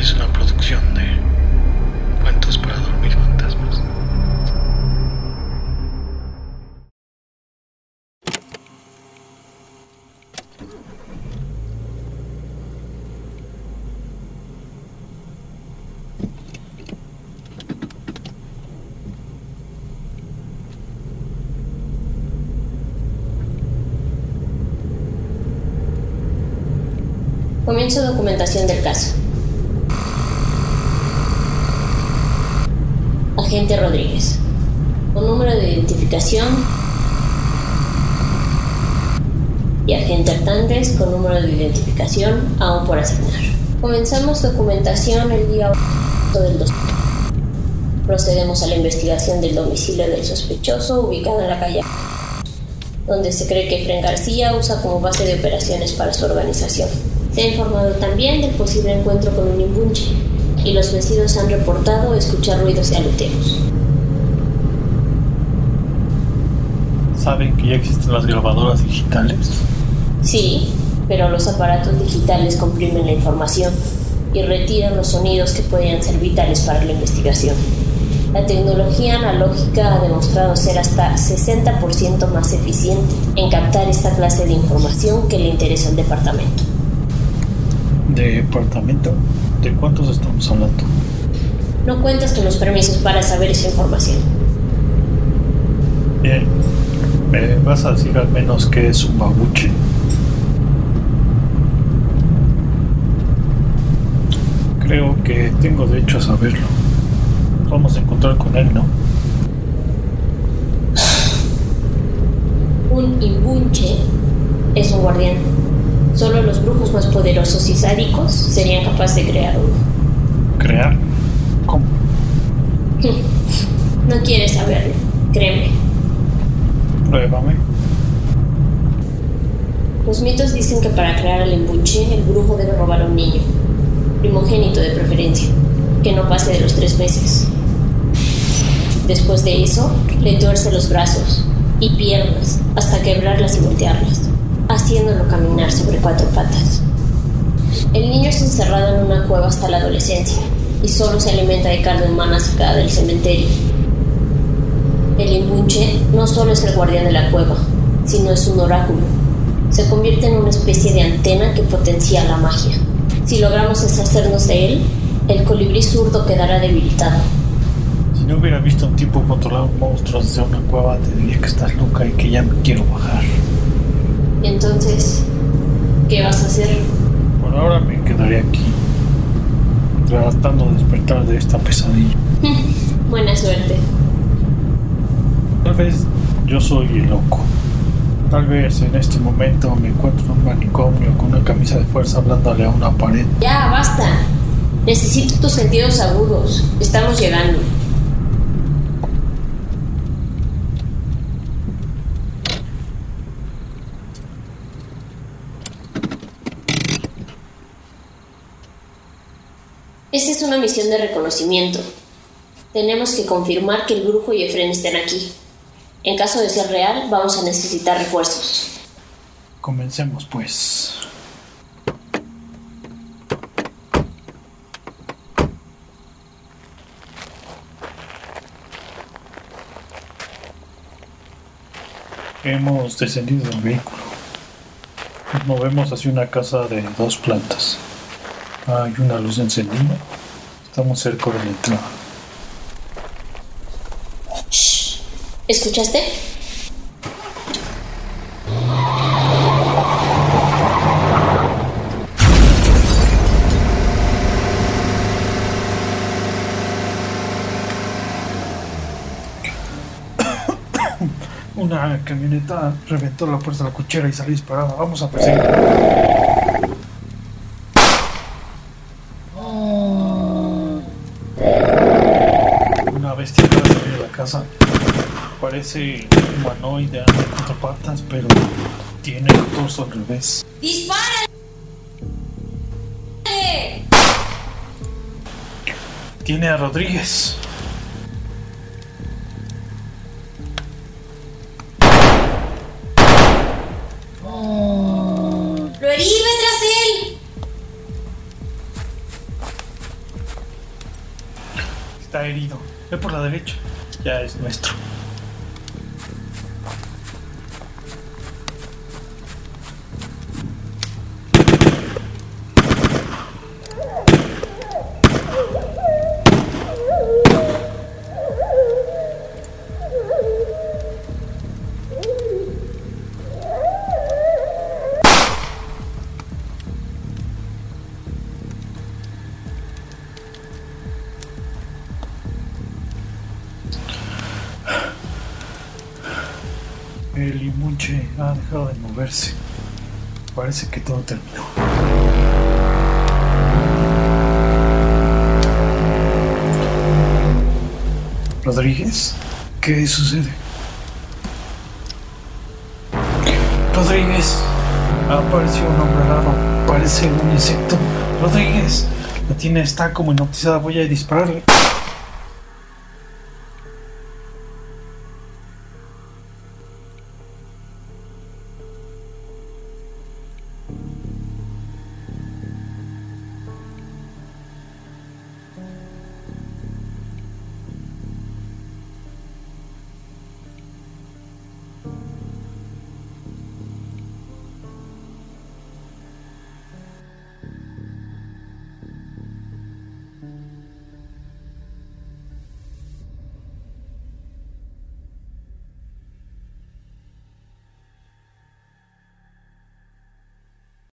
es una producción de Cuentos para Dormir Fantasmas. Comienzo documentación del caso. Agente Rodríguez. Con número de identificación. Y agente Hernández con número de identificación aún por asignar. Comenzamos documentación el día 8 del 2. Procedemos a la investigación del domicilio del sospechoso ubicado en la calle donde se cree que Fren García usa como base de operaciones para su organización. Se ha informado también del posible encuentro con un imbunche y los vecinos han reportado escuchar ruidos y aleteos. ¿Saben que ya existen las grabadoras digitales? Sí, pero los aparatos digitales comprimen la información y retiran los sonidos que podrían ser vitales para la investigación. La tecnología analógica ha demostrado ser hasta 60% más eficiente en captar esta clase de información que le interesa al departamento. ¿Departamento? ¿De cuántos estamos hablando? No cuentas con los permisos para saber esa información. Bien. ¿Me vas a decir al menos qué es un babuche? Creo que tengo derecho a saberlo. Vamos a encontrar con él, ¿no? Un imbunche es un guardián. Solo los más poderosos y sádicos serían capaces de crear uno. ¿Crear? ¿Cómo? No quieres saberlo, créeme. Pruébame. Los mitos dicen que para crear al imbunche, el brujo debe robar a un niño, primogénito de preferencia, que no pase de los tres meses. Después de eso, le tuerce los brazos y piernas hasta quebrarlas y voltearlas, haciéndolo caminar sobre cuatro patas. El niño es encerrado en una cueva hasta la adolescencia y solo se alimenta de carne humana sacada del cementerio. El imbunche no solo es el guardián de la cueva, sino es un oráculo. Se convierte en una especie de antena que potencia la magia. Si logramos deshacernos de él, el colibrí zurdo quedará debilitado. Si no hubiera visto un tipo controlar un monstruo desde una cueva, te diría que estás loca y que ya me quiero bajar. ¿Qué vas a hacer? Por ahora me quedaré aquí, tratando de despertar de esta pesadilla. Buena suerte. Tal vez yo soy el loco. Tal vez en este momento me encuentro en un manicomio con una camisa de fuerza hablándole a una pared. Ya, basta. Necesito tus sentidos agudos. Estamos llegando. Esta es una misión de reconocimiento. Tenemos que confirmar que el brujo y Efren estén aquí. En caso de ser real, vamos a necesitar refuerzos. Comencemos pues. Hemos descendido del vehículo. Nos movemos hacia una casa de dos plantas. Hay una luz encendida. Estamos cerca de la entrada. ¿Escuchaste? Una camioneta reventó la puerta de la cochera y salió disparada. Vamos a perseguir. Parece humanoide, anda cuatro patas, pero tiene el torso al revés. ¡Dispara! Tiene a Rodríguez. ¡Lo herí tras él! está herido. Ve por la derecha. Ya es nuestro. Ha dejado de moverse. Parece que todo terminó. Rodríguez, ¿qué sucede? Rodríguez, ha aparecido un hombre raro. Parece un insecto. Rodríguez, la tiene está como hipnotizada. Voy a dispararle.